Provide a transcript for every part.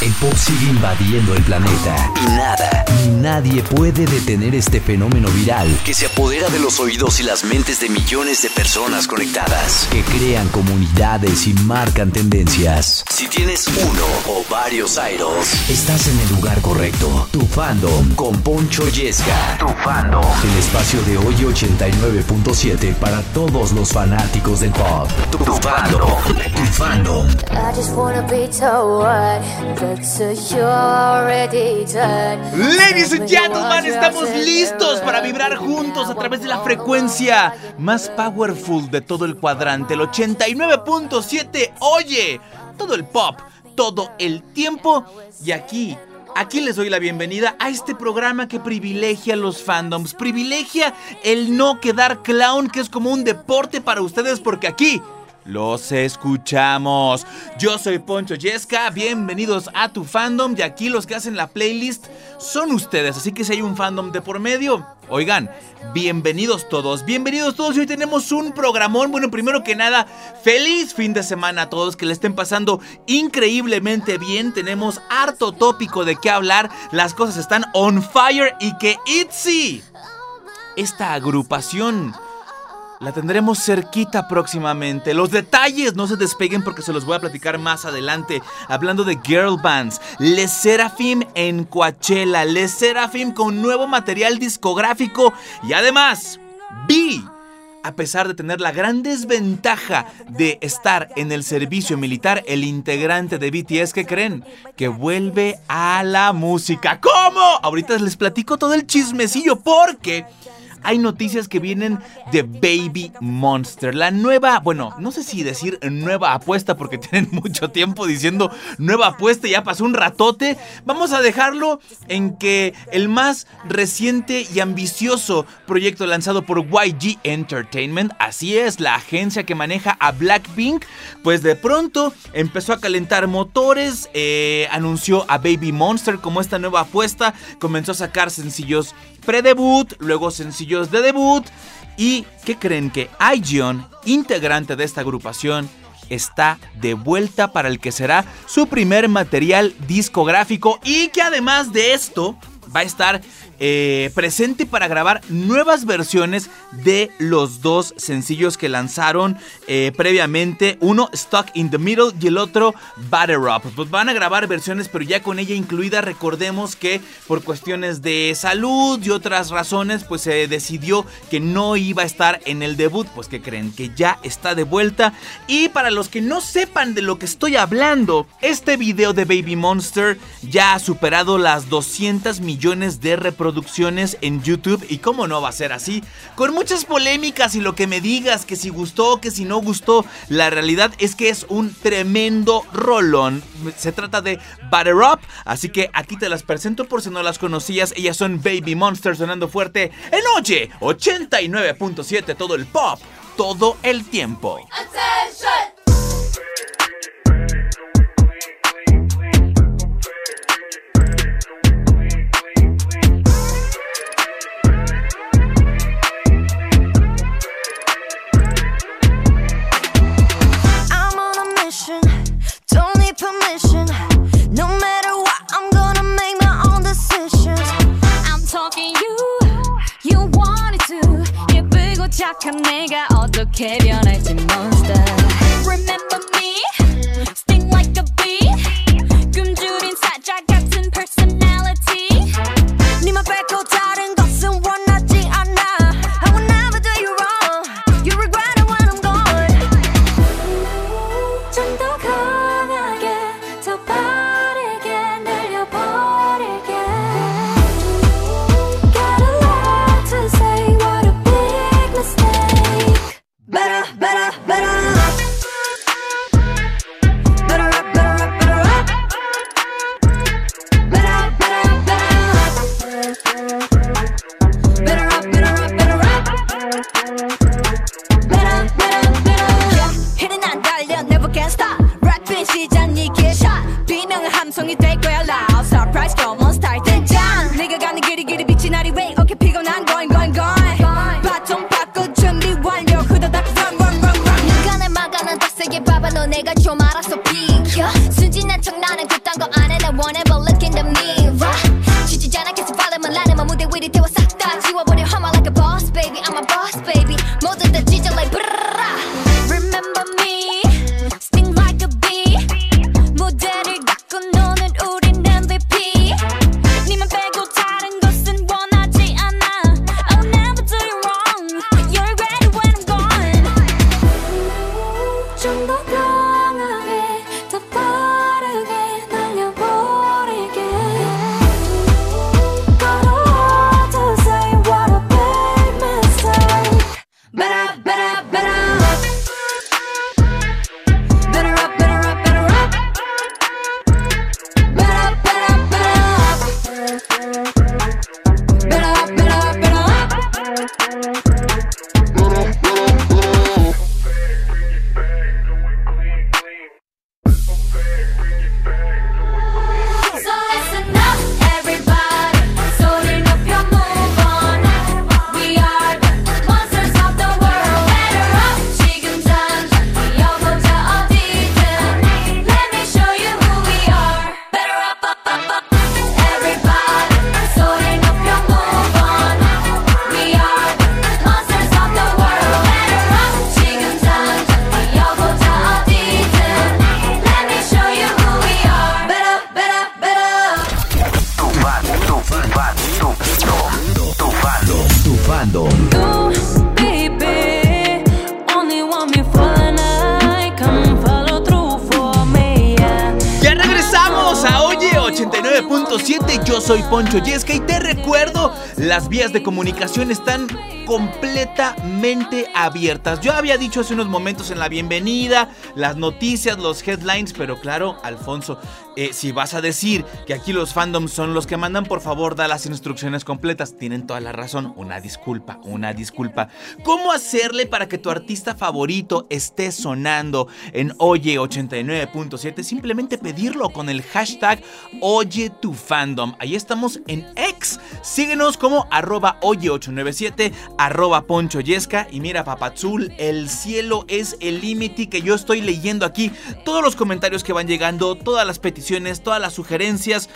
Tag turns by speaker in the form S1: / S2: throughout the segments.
S1: El pop sigue invadiendo el planeta y nada ni nadie puede detener este fenómeno viral que se apodera de los oídos y las mentes de millones de personas conectadas, que crean comunidades y marcan tendencias. Si tienes uno o varios idols, estás en el lugar correcto. Tu fandom con Poncho Yesca. Tu fandom. El espacio de hoy 89.7 para todos los fanáticos del pop. Tu, tu fandom. Tu fandom.
S2: I just wanna be
S3: Ladies and gentlemen, estamos listos para vibrar juntos a través de la frecuencia más powerful de todo el cuadrante, el 89.7. Oye, todo el pop, todo el tiempo. Y aquí, aquí les doy la bienvenida a este programa que privilegia los fandoms, privilegia el no quedar clown, que es como un deporte para ustedes, porque aquí los escuchamos. Yo soy Poncho Yesca, bienvenidos a tu fandom y aquí los que hacen la playlist son ustedes, así que si hay un fandom de por medio, oigan, bienvenidos todos, bienvenidos todos y hoy tenemos un programón, bueno, primero que nada, feliz fin de semana a todos, que le estén pasando increíblemente bien, tenemos harto tópico de qué hablar, las cosas están on fire y que ITZY, esta agrupación la tendremos cerquita próximamente. Los detalles no se despeguen porque se los voy a platicar más adelante. Hablando de girl bands, Les Serafim en Coachella, Les Serafim con nuevo material discográfico y además, B. A pesar de tener la gran desventaja de estar en el servicio militar, el integrante de BTS, que creen? Que vuelve a la música. ¿Cómo? Ahorita les platico todo el chismecillo porque hay noticias que vienen de Baby Monster. La nueva, bueno, no sé si decir nueva apuesta porque tienen mucho tiempo diciendo nueva apuesta, ya pasó un ratote. Vamos a dejarlo en que el más reciente y ambicioso proyecto lanzado por YG Entertainment, así es, la agencia que maneja a Blackpink, pues de pronto empezó a calentar motores, eh, anunció a Baby Monster como esta nueva apuesta, comenzó a sacar sencillos pre-debut, luego sencillos de debut. ¿Y qué creen que Aijeon, integrante de esta agrupación, está de vuelta para el que será su primer material discográfico y que además de esto va a estar eh, presente para grabar nuevas versiones de los dos sencillos que lanzaron eh, previamente. Uno, Stuck in the Middle, y el otro, Batter Up. Pues van a grabar versiones, pero ya con ella incluida. Recordemos que por cuestiones de salud y otras razones, pues se decidió que no iba a estar en el debut. Pues que creen que ya está de vuelta. Y para los que no sepan de lo que estoy hablando, este video de Baby Monster ya ha superado las 200 millones de reproducciones producciones en YouTube y cómo no va a ser así, con muchas polémicas y lo que me digas, que si gustó, que si no gustó, la realidad es que es un tremendo rolón. Se trata de Butter Up, así que aquí te las presento por si no las conocías, ellas son Baby Monster sonando fuerte en Oye 89.7 todo el pop, todo el tiempo.
S4: 착한 내가 어떻게 변할지 monster. Remember me,
S3: comunicación están completamente abiertas. Había dicho hace unos momentos en la bienvenida, las noticias, los headlines, pero claro, Alfonso, eh, si vas a decir que aquí los fandoms son los que mandan, por favor da las instrucciones completas. Tienen toda la razón, una disculpa, una disculpa. ¿Cómo hacerle para que tu artista favorito esté sonando en Oye 89.7? Simplemente pedirlo con el hashtag Oye tu fandom. Ahí estamos en X. Síguenos como arroba Oye897, arroba Poncho Yesca. Y mira, Papazul, el cielo es el límite que yo estoy leyendo aquí. Todos los comentarios que van llegando, todas las peticiones, todas las sugerencias.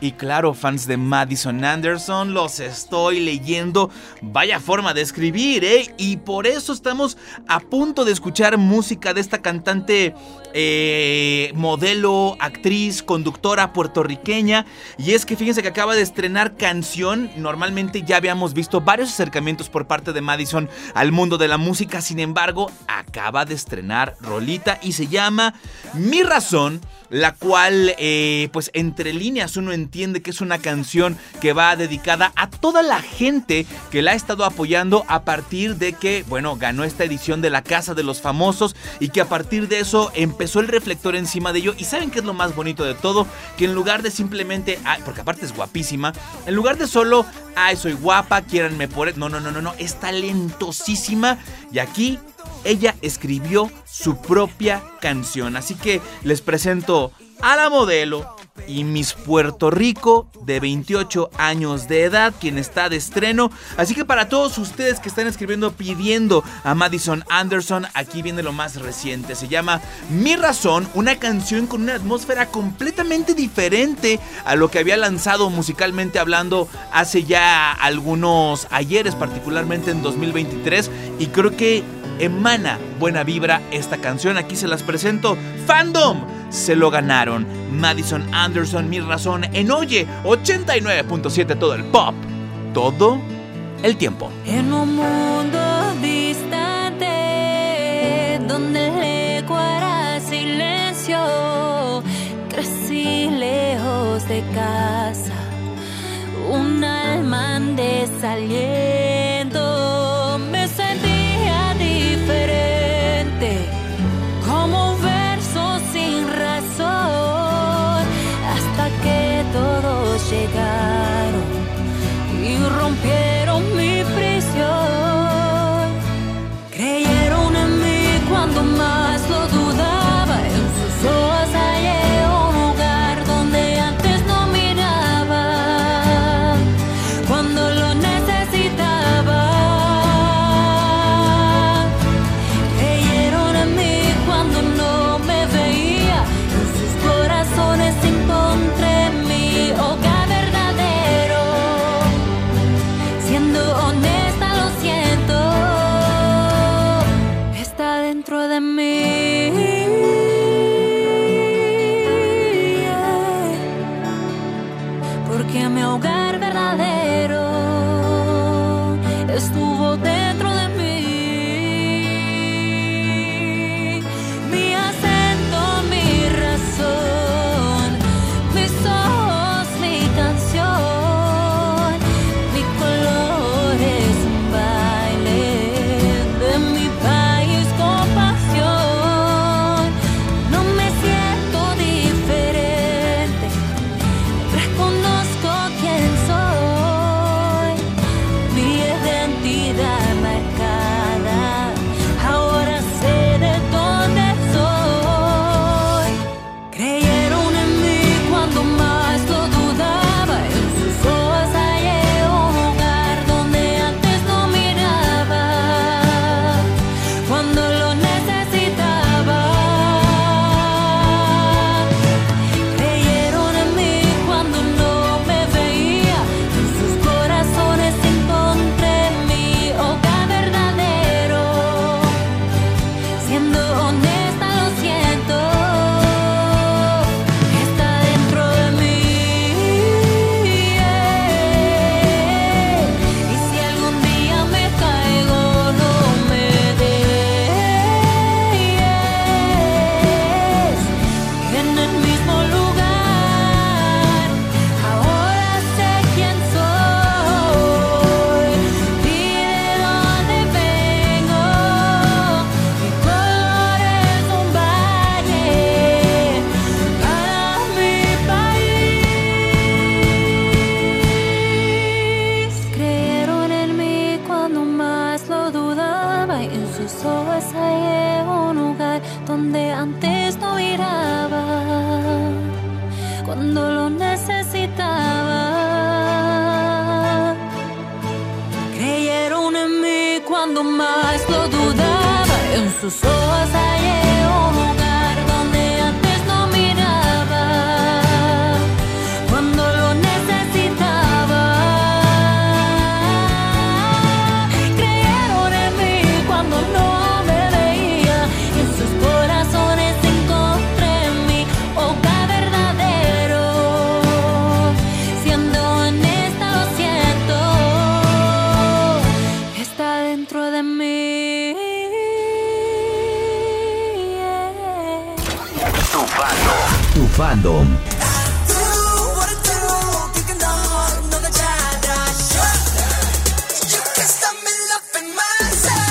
S3: Y claro, fans de Madison Anderson, los estoy leyendo. Vaya forma de escribir, ¿eh? Y por eso estamos a punto de escuchar música de esta cantante, eh, modelo, actriz, conductora puertorriqueña. Y es que fíjense que acaba de estrenar canción. Normalmente ya habíamos visto varios acercamientos por parte de Madison al mundo de la música. Sin embargo, acaba de estrenar Rolita y se llama Mi Razón la cual eh, pues entre líneas uno entiende que es una canción que va dedicada a toda la gente que la ha estado apoyando a partir de que, bueno, ganó esta edición de la Casa de los Famosos y que a partir de eso empezó el reflector encima de ello. Y saben qué es lo más bonito de todo, que en lugar de simplemente, porque aparte es guapísima, en lugar de solo, ay, soy guapa, quiéranme por... No, no, no, no, no, es talentosísima. Y aquí ella escribió su propia canción. Así que les presento a la modelo y Miss Puerto Rico de 28 años de edad, quien está de estreno. Así que para todos ustedes que están escribiendo pidiendo a Madison Anderson, aquí viene lo más reciente. Se llama Mi Razón, una canción con una atmósfera completamente diferente a lo que había lanzado musicalmente hablando hace ya algunos ayeres, particularmente en 2023. Y creo que emana buena vibra esta canción. Aquí se las presento. Fandom se lo ganaron. Madison Anderson, mi razón, en Oye 89.7 todo el pop. Todo el tiempo.
S5: En un mundo distante, donde el eco silencio, crecí lejos de casa, un alma en desaliento.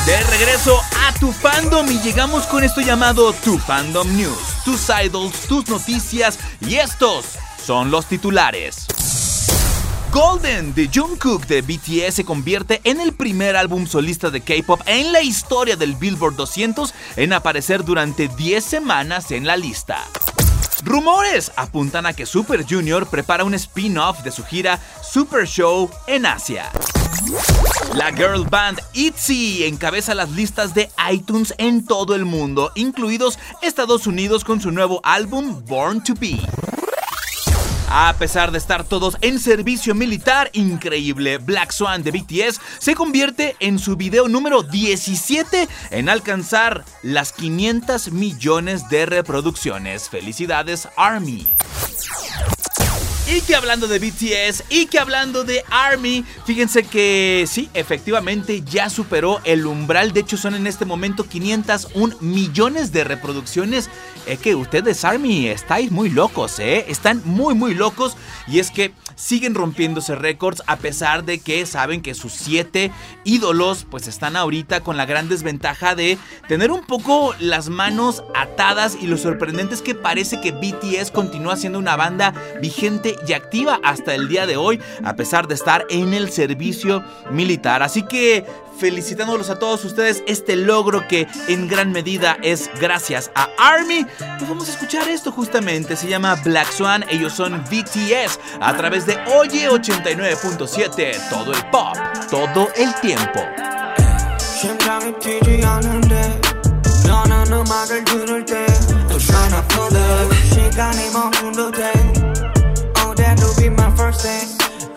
S6: De
S3: regreso a tu fandom y llegamos con esto llamado Tu Fandom News. Tus idols, tus noticias y estos son los titulares. Golden de Jungkook de BTS se convierte en el primer álbum solista de K-pop en la historia del Billboard 200 en aparecer durante 10 semanas en la lista. Rumores apuntan a que Super Junior prepara un spin-off de su gira Super Show en Asia. La girl band ITZY encabeza las listas de iTunes en todo el mundo, incluidos Estados Unidos con su nuevo álbum Born to Be. A pesar de estar todos en servicio militar, increíble, Black Swan de BTS se convierte en su video número 17 en alcanzar las 500 millones de reproducciones. Felicidades Army. Y que hablando de BTS y que hablando de ARMY, fíjense que sí, efectivamente ya superó el umbral. De hecho, son en este momento 501 millones de reproducciones. Es que ustedes, ARMY, estáis muy locos, ¿eh? Están muy, muy locos. Y es que siguen rompiéndose récords a pesar de que saben que sus siete ídolos pues están ahorita con la gran desventaja de tener un poco las manos atadas y lo sorprendente es que parece que BTS continúa siendo una banda vigente y activa hasta el día de hoy a pesar de estar en el servicio militar. Así que felicitándolos a todos ustedes este logro que en gran medida es gracias a ARMY. Pues vamos a escuchar esto justamente, se llama Black Swan, ellos son BTS a través de Oye 89.7, todo el pop, todo el tiempo.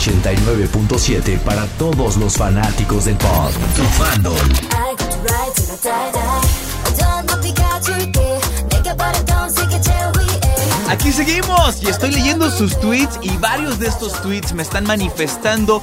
S1: 89.7 para todos los fanáticos del pop. Tu fandom.
S3: Aquí seguimos y estoy leyendo sus tweets y varios de estos tweets me están manifestando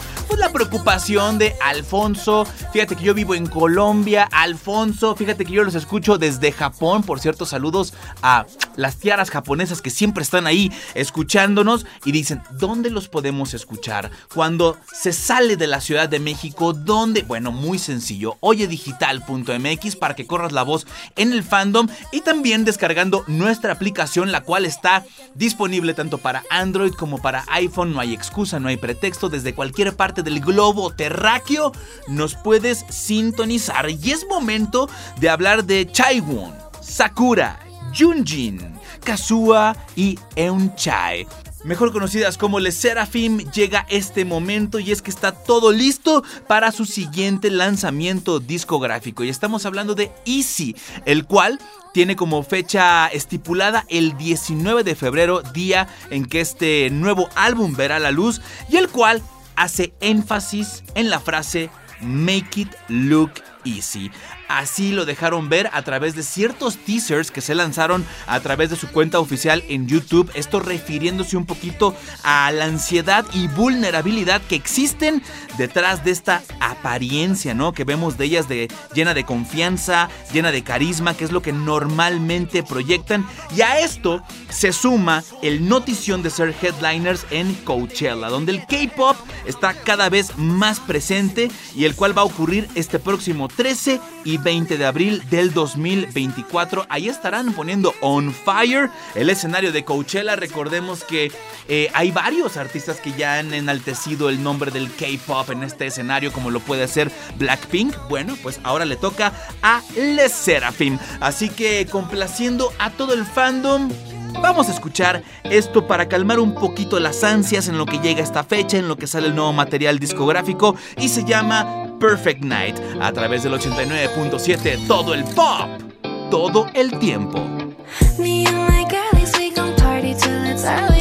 S3: preocupación de Alfonso. Fíjate que yo vivo en Colombia, Alfonso, fíjate que yo los escucho desde Japón. Por cierto, saludos a las tiaras japonesas que siempre están ahí escuchándonos y dicen, ¿dónde los podemos escuchar? Cuando se sale de la Ciudad de México, ¿dónde? Bueno, muy sencillo, oyedigital.mx para que corras la voz en el fandom y también descargando nuestra aplicación, la cual está disponible tanto para Android como para iPhone. No hay excusa, no hay pretexto. Desde cualquier parte del globo terráqueo nos puedes sintonizar. Y es momento de hablar de Chaiwon, Sakura, Junjin, Kazuha y Eunchae. Mejor conocidas como Le Seraphim, llega este momento y es que está todo listo para su siguiente lanzamiento discográfico. Y estamos hablando de Easy, el cual tiene como fecha estipulada el 19 de febrero, día en que este nuevo álbum verá la luz, y el cual hace énfasis en la frase Make it look easy. Así lo dejaron ver a través de ciertos teasers que se lanzaron a través de su cuenta oficial en YouTube. Esto refiriéndose un poquito a la ansiedad y vulnerabilidad que existen detrás de esta apariencia, ¿no? Que vemos de ellas de llena de confianza, llena de carisma, que es lo que normalmente proyectan. Y a esto se suma el notición de ser headliners en Coachella, donde el K-pop está cada vez más presente y el cual va a ocurrir este próximo 13 y 20 de abril del 2024. Ahí estarán poniendo On Fire el escenario de Coachella. Recordemos que eh, hay varios artistas que ya han enaltecido el nombre del K-pop en este escenario, como lo puede hacer Blackpink. Bueno, pues ahora le toca a Les Seraphim. Así que complaciendo a todo el fandom. Vamos a escuchar esto para calmar un poquito las ansias en lo que llega esta fecha, en lo que sale el nuevo material discográfico y se llama Perfect Night a través del 89.7 todo el pop, todo el tiempo.
S4: Me and my girlies, we gon' party till it's early.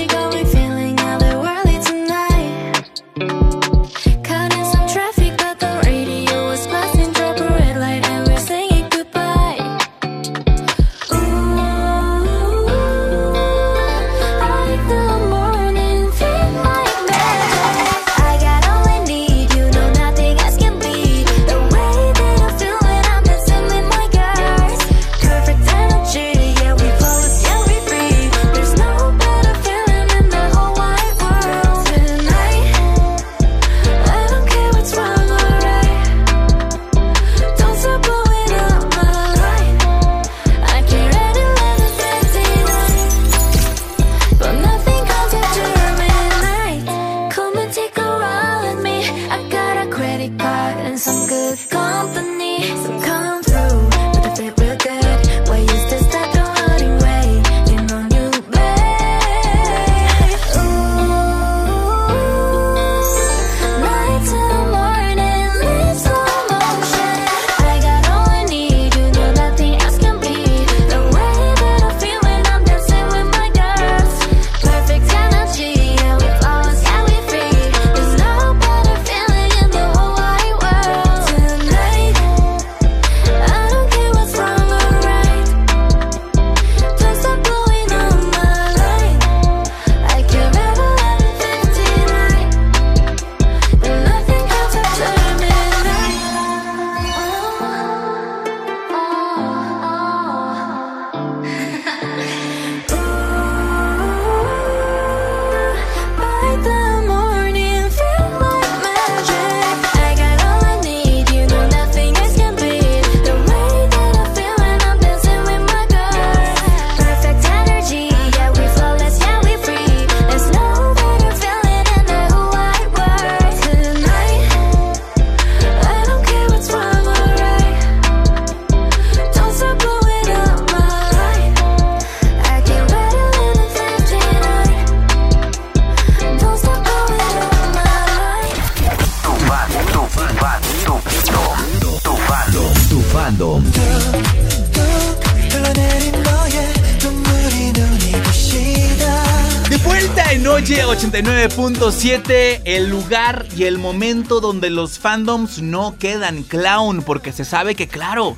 S3: 89.7, el lugar y el momento donde los fandoms no quedan clown, porque se sabe que, claro,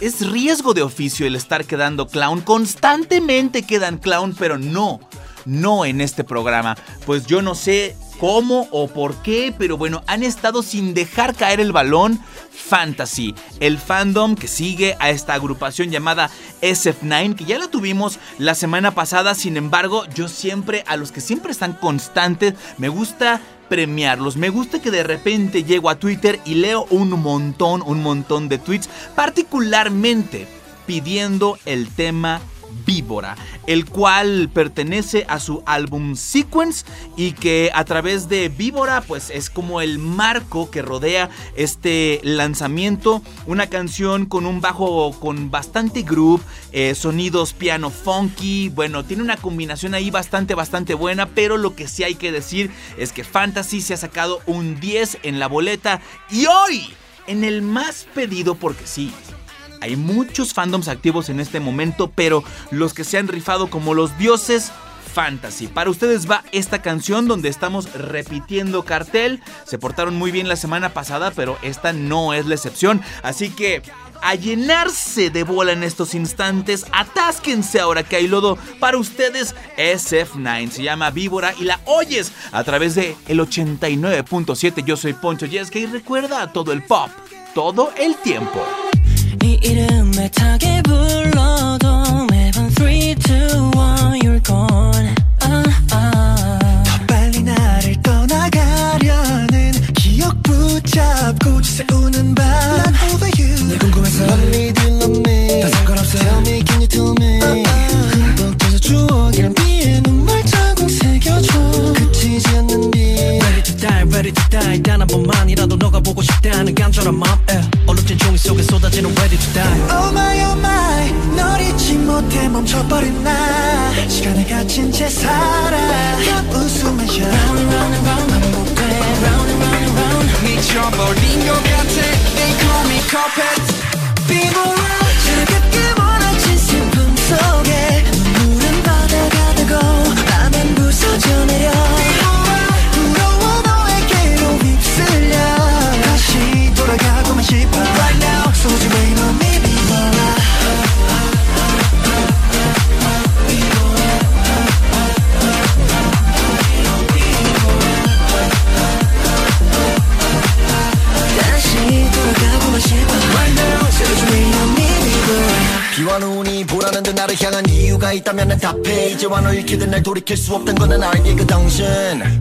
S3: es riesgo de oficio el estar quedando clown. Constantemente quedan clown, pero no, no en este programa. Pues yo no sé cómo o por qué, pero bueno, han estado sin dejar caer el balón. Fantasy, el fandom que sigue a esta agrupación llamada SF9, que ya la tuvimos la semana pasada, sin embargo, yo siempre, a los que siempre están constantes, me gusta premiarlos. Me gusta que de repente llego a Twitter y leo un montón, un montón de tweets, particularmente pidiendo el tema Víbora, el cual pertenece a su álbum Sequence y que a través de Víbora pues es como el marco que rodea este lanzamiento, una canción con un bajo con bastante groove, eh, sonidos piano funky, bueno, tiene una combinación ahí bastante bastante buena, pero lo que sí hay que decir es que Fantasy se ha sacado un 10 en la boleta y hoy en el más pedido porque sí, hay muchos fandoms activos en este momento, pero los que se han rifado como los dioses Fantasy. Para ustedes va esta canción donde estamos repitiendo cartel. Se portaron muy bien la semana pasada, pero esta no es la excepción. Así que a llenarse de bola en estos instantes, atásquense ahora que hay lodo para ustedes. SF9 se llama Víbora y la oyes a través de el 89.7. Yo soy Poncho Yesca y recuerda todo el pop, todo el tiempo.
S7: 이 이름 애타게 불러도 매번 3, 2, 1 you're gone. 아, 아.
S8: 더 빨리 나를 떠나가려는 기억 붙잡고 지새우는 밤난 over you. 늘 궁금해서. Love me, do you love me 다 상관없어 Tell me, can you tell me? 흠뻑 젖어 추억일 비에 눈물 자국 새겨줘. 그치지 않는 비.
S9: Ready to die, ready to die. 단한 번만이라도 너가 보고 싶다는 간절한 얼룩진 종이 쏟아지는 ready to die.
S8: Oh my oh my 널 잊지 못해 멈춰버린 나. 시간에 갇힌 채 살아. 그 웃음에 쉬어
S7: Round and round and round 반복돼. Round and round and round
S9: 미쳐버린 것 같아. They call me carpet
S8: 비보라 차갑게 몰아친 슬픔 속에 눈물은 바다가 되고 밤은 부서져 내려. 부러워 너에게로 휩쓸려. 다시 돌아가고만 싶어
S10: 눈이 보라는 듯 나를 향한 이유가 있다면 난 답해. 이제와 너 잃게 된 날 돌이킬 수 없던 건난 알게 그 당신.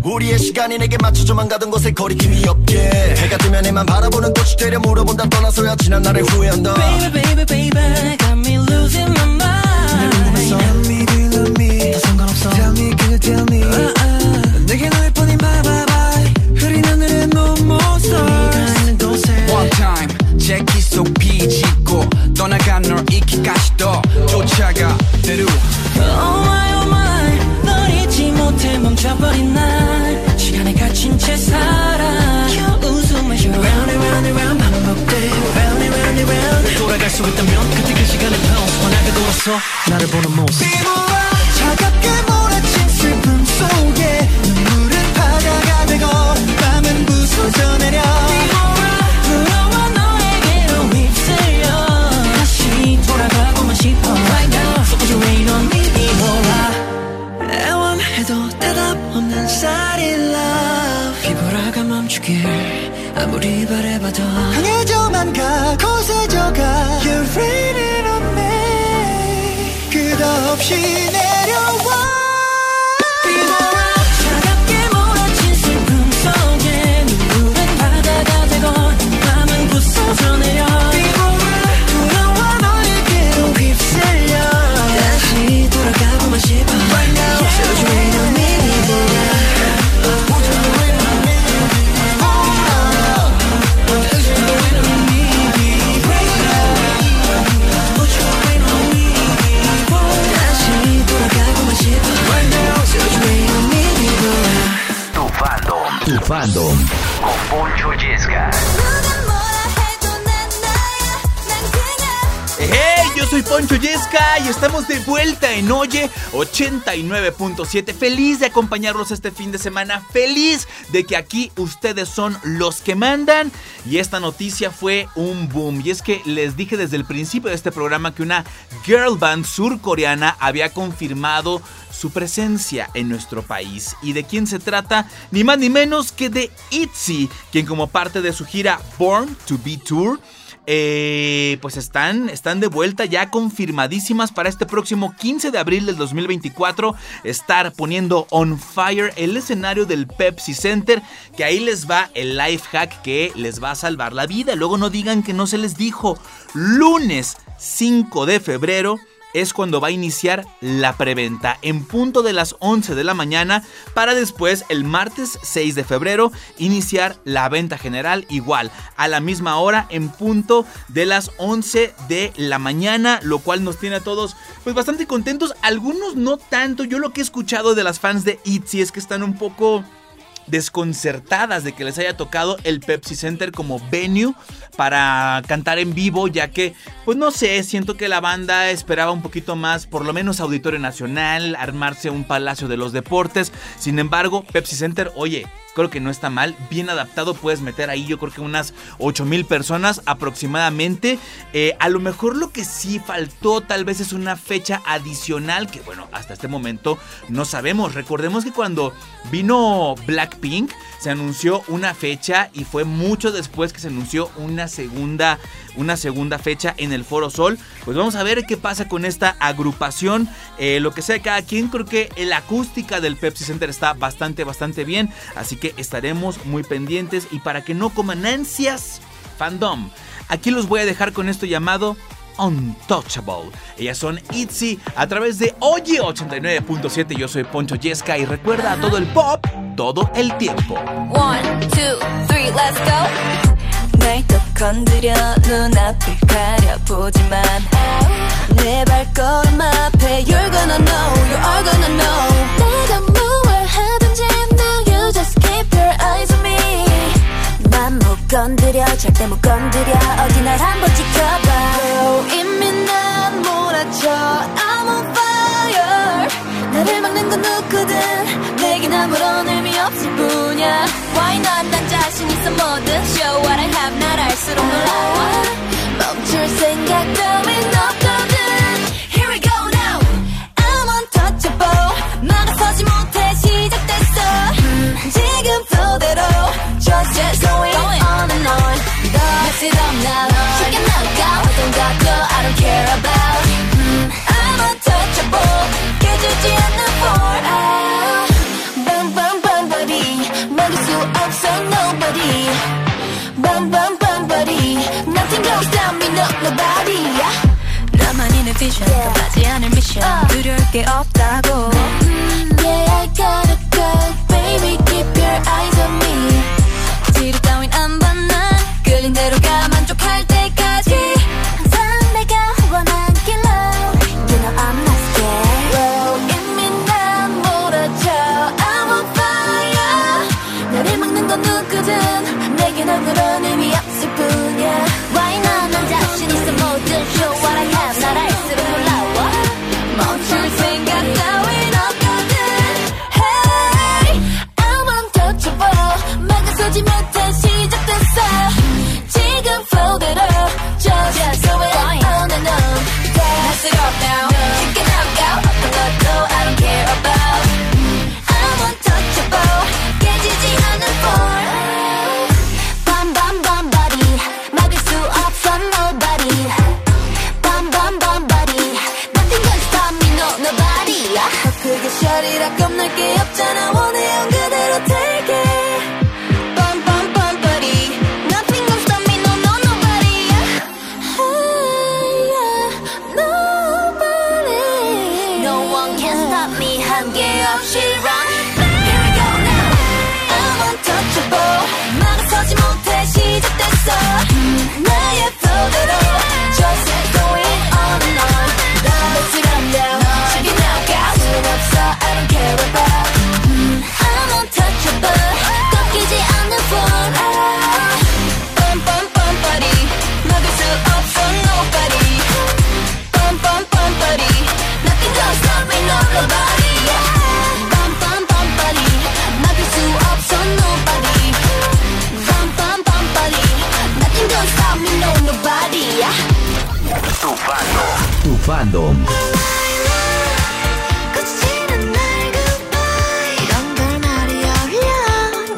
S10: 우리의 시간이 내게 맞춰줘만 가던 곳에 거리낌이 없게. 해가 뜨면 해만 바라보는 꽃이 되려 물어본다. 떠나서야 지난 날을 후회한다.
S7: Baby baby baby got me losing my mind.
S8: Tell me do you love me 다 상관없어. Tell me can you tell me
S9: 떠나간 널 잊기까지도 쫓아가. 대루
S7: Oh my oh my 널 잊지 못해 멈춰버린 날. 시간에 갇힌 채 살아. 겨우 웃음을 쉬어 Round and round and round 반복돼. Round and round and round.
S9: 돌아갈 수 있다면 그때 그 시간을 bounce 원하게 돌아서 나를 보는 모습.
S8: 비보라 차갑게
S7: 바래봐도
S8: 강해져만 가 거세져가 You're raining on me 끝없이
S3: estamos de vuelta en Oye 89.7. Feliz de acompañarlos este fin de semana. Feliz de que aquí ustedes son los que mandan. Y esta noticia fue un boom. Y es que les dije desde el principio de este programa que una girl band surcoreana había confirmado su presencia en nuestro país. ¿Y de quién se trata? Ni más ni menos que de ITZY, quien como parte de su gira Born to Be Tour eh, pues están, están de vuelta ya confirmadísimas para este próximo 15 de abril del 2024 estar poniendo on fire el escenario del Pepsi Center que ahí les va el life hack que les va a salvar la vida. Luego no digan que no se les dijo. Lunes 5 de febrero es cuando va a iniciar la preventa en punto de las 11 de la mañana para después el martes 6 de febrero iniciar la venta general igual a la misma hora en punto de las 11 de la mañana lo cual nos tiene a todos pues bastante contentos. Algunos no tanto yo lo que he escuchado de las fans de ITZY es que están un poco desconcertadas de que les haya tocado el Pepsi Center como venue para cantar en vivo, ya que, pues no sé, siento que la banda esperaba un poquito más, por lo menos Auditorio Nacional, armarse un Palacio de los Deportes. Sin embargo, Pepsi Center, oye, creo que no está mal, bien adaptado, puedes meter ahí yo creo que unas 8 mil personas aproximadamente. Eh, a lo mejor lo que sí faltó tal vez es una fecha adicional que bueno, hasta este momento no sabemos. Recordemos que cuando vino Blackpink se anunció una fecha y fue mucho después que se anunció una segunda, una segunda fecha en el Foro Sol. Pues vamos a ver qué pasa con esta agrupación. Eh, lo que sea cada quien, creo que la acústica del Pepsi Center está bastante, bastante bien. Así que estaremos muy pendientes y para que no coman ansias, fandom. Aquí los voy a dejar con esto llamado Untouchable. Ellas son ITZY a través de Oye 89.7. Yo soy Poncho Yesca y recuerda a todo el pop todo el tiempo.
S11: One, two, three, let's go. 날또 건드려 눈앞을 가려보지만 내 발걸음 앞에 You're gonna know, you are gonna know 내가 뭘 하든지 now you just keep your eyes on me 난 못 건드려 절대 못 건드려 어디 날 한번 지켜봐 Girl, 이미 난 몰아쳐 I'm on fire 나를 막는 건 누구든 내겐 아무런 의미 없을 뿐이야 Why not 난 자신 있어 뭐든 Show what I have 날 알수록 놀라워 멈출 생각 따윈 없거든 Here we go now I'm untouchable 막아서지 못해 시작됐어 지금 flow 대로 Just just going on and on Mess it up now 쉽게 나가 어떤 것도 I don't care about vision 끝나지 않을 mission 두려울 게 없다고 Yeah I gotta go baby keep your eyes on me 지루 따윈 안봐난 끌린 대로 가 만족할 때까지 항상 내가 원한 길로 You know I'm not scared Well, 이미 난 몰아쳐 I'm on fire 나를 막는 건 누구든 내겐 아무런 의미 없을 뿐이야 Why not 난 자신 있어 모든 show what I have 날 알수록 놀라워 멈출 생각 따윈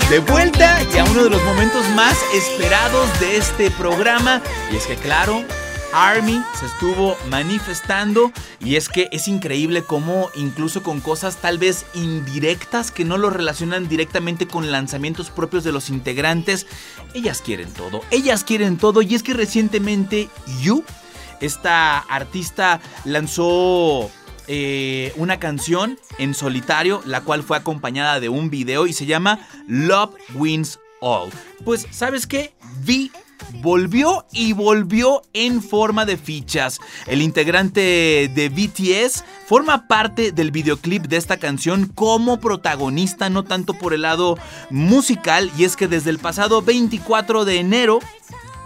S3: De vuelta ya uno de los momentos más esperados de este programa. Y es que claro, Army se estuvo manifestando y es que es increíble cómo incluso con cosas tal vez indirectas que no lo relacionan directamente con lanzamientos propios de los integrantes, ellas quieren todo, ellas quieren todo y es que recientemente You, esta artista lanzó eh, una canción en solitario, la cual fue acompañada de un video y se llama Love Wins All. Pues, ¿sabes qué? Vi volvió y volvió en forma de fichas. El integrante de BTS forma parte del videoclip de esta canción como protagonista, no tanto por el lado musical, y es que desde el pasado 24 de enero,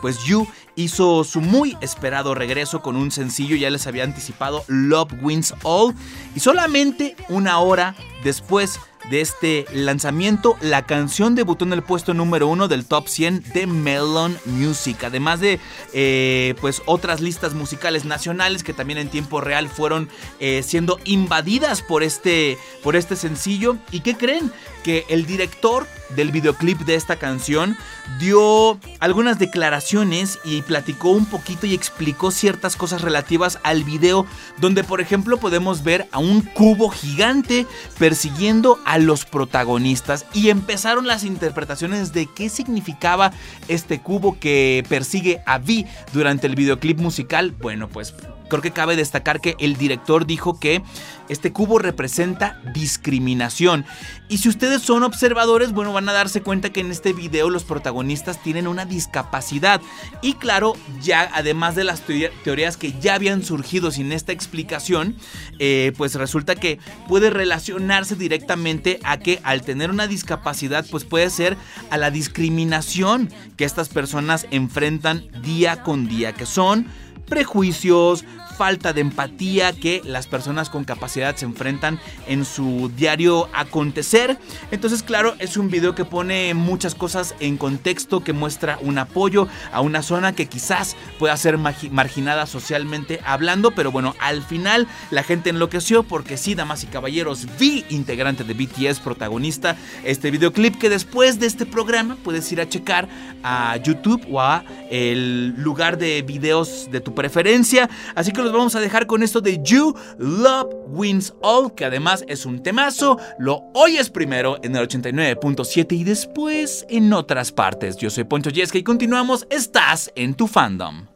S3: pues You hizo su muy esperado regreso con un sencillo, ya les había anticipado, Love Wins All, y solamente una hora después de este lanzamiento, la canción debutó en el puesto número uno del top 100 de Melon Music, además de eh, pues otras listas musicales nacionales que también en tiempo real fueron eh, siendo invadidas por este, por este sencillo. ¿Y qué creen? Que el director del videoclip de esta canción dio algunas declaraciones y platicó un poquito y explicó ciertas cosas relativas al video, donde por ejemplo podemos ver a un cubo gigante persiguiendo a los protagonistas y empezaron las interpretaciones de qué significaba este cubo que persigue a Vi durante el videoclip musical. Bueno, pues que cabe destacar que el director dijo que este cubo representa discriminación. Y si ustedes son observadores, bueno, van a darse cuenta que en este video los protagonistas tienen una discapacidad. Y claro, ya además de las teoría- teorías que ya habían surgido sin esta explicación, eh, pues resulta que puede relacionarse directamente a que al tener una discapacidad, pues puede ser a la discriminación que estas personas enfrentan día con día, que son prejuicios, falta de empatía que las personas con capacidad se enfrentan en su diario acontecer. Entonces, claro, es un video que pone muchas cosas en contexto, que muestra un apoyo a una zona que quizás pueda ser marginada socialmente hablando, pero bueno, al final la gente enloqueció porque sí, damas y caballeros, vi integrante de BTS protagonista este videoclip que después de este programa puedes ir a checar a YouTube o a el lugar de videos de tu preferencia. Así que los vamos a dejar con esto de You Love Wins All, que además es un temazo. Lo oyes primero en el 89.7 y después en otras partes. Yo soy Poncho Yesca y continuamos. Estás en tu fandom.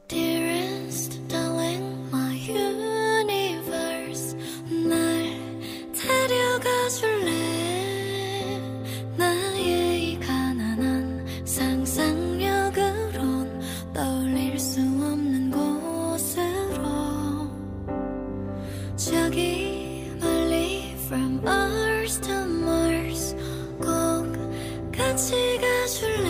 S11: 같이 가줄래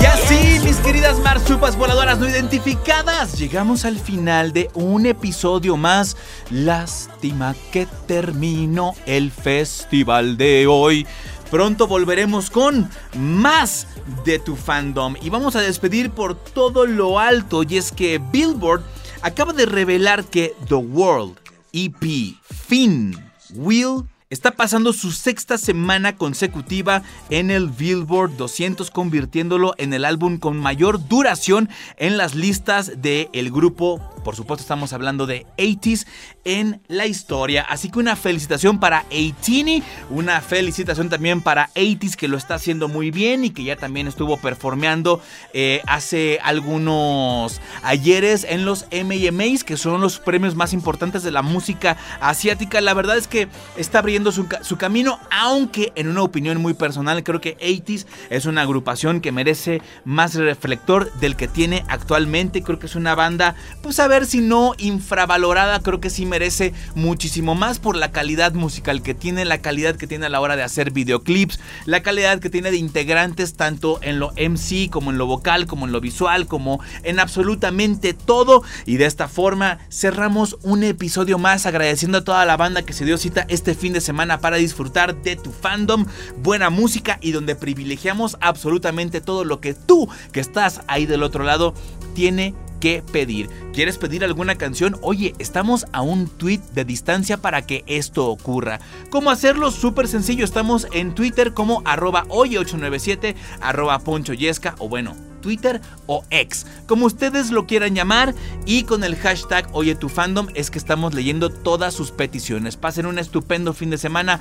S3: Y así, mis queridas marsupas voladoras no identificadas, llegamos al final de un episodio más. Lástima que terminó el festival de hoy. Pronto volveremos con más de tu fandom y vamos a despedir por todo lo alto y es que Billboard acaba de revelar que The World EP Fin Will está pasando su sexta semana consecutiva en el Billboard 200, convirtiéndolo en el álbum con mayor duración en las listas del grupo. Por supuesto, estamos hablando de 80s en la historia. Así que una felicitación para 18 una felicitación también para 80s que lo está haciendo muy bien y que ya también estuvo performeando eh, hace algunos ayeres en los MMAs, que son los premios más importantes de la música asiática. La verdad es que está abriendo su, su camino, aunque en una opinión muy personal, creo que 80s es una agrupación que merece más reflector del que tiene actualmente. Creo que es una banda, pues a ver si no infravalorada, creo que sí merece muchísimo más por la calidad musical que tiene, la calidad que tiene a la hora de hacer videoclips, la calidad que tiene de integrantes tanto en lo MC como en lo vocal, como en lo visual, como en absolutamente todo. Y de esta forma cerramos un episodio más agradeciendo a toda la banda que se dio cita este fin de semana para disfrutar de tu fandom, buena música y donde privilegiamos absolutamente todo lo que tú que estás ahí del otro lado tiene que pedir. ¿Quieres pedir alguna canción? Oye, estamos a un tweet de distancia para que esto ocurra. ¿Cómo hacerlo? Súper sencillo. Estamos en Twitter como arroba oye897, arroba ponchoyesca o bueno, Twitter o X, como ustedes lo quieran llamar, y con el hashtag Oye tu fandom es que estamos leyendo todas sus peticiones. Pasen un estupendo fin de semana.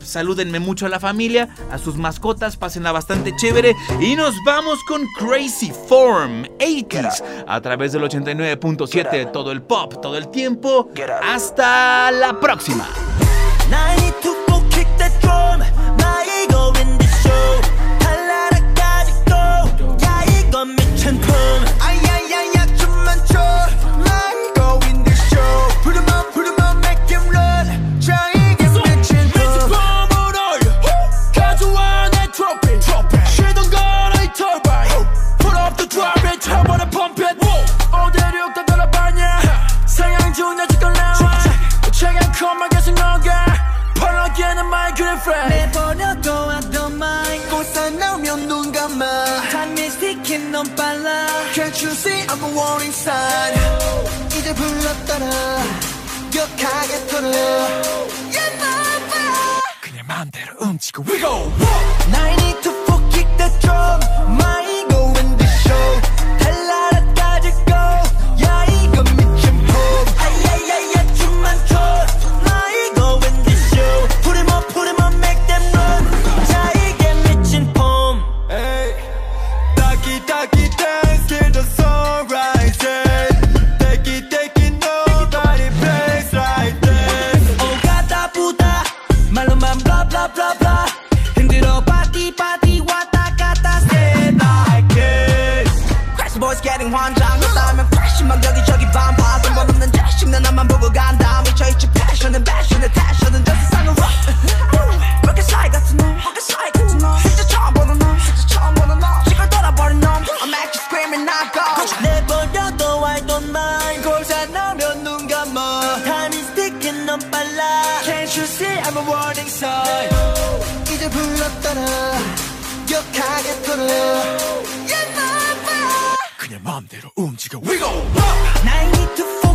S3: Salúdenme mucho a la familia, a sus mascotas, pásenla bastante chévere. Y nos vamos con Crazy Form 80s a través del 89.7 de todo el pop, todo el tiempo. Hasta la próxima.
S7: A warning sign. 이제 불렀더라. 격하게 털어. 그냥 마음대로 움직여 We go. Now I need to full kick the drum. My ego in the show. 떨어 역하게 털어.
S9: 그냥 마음대로 움직여. We go. Up!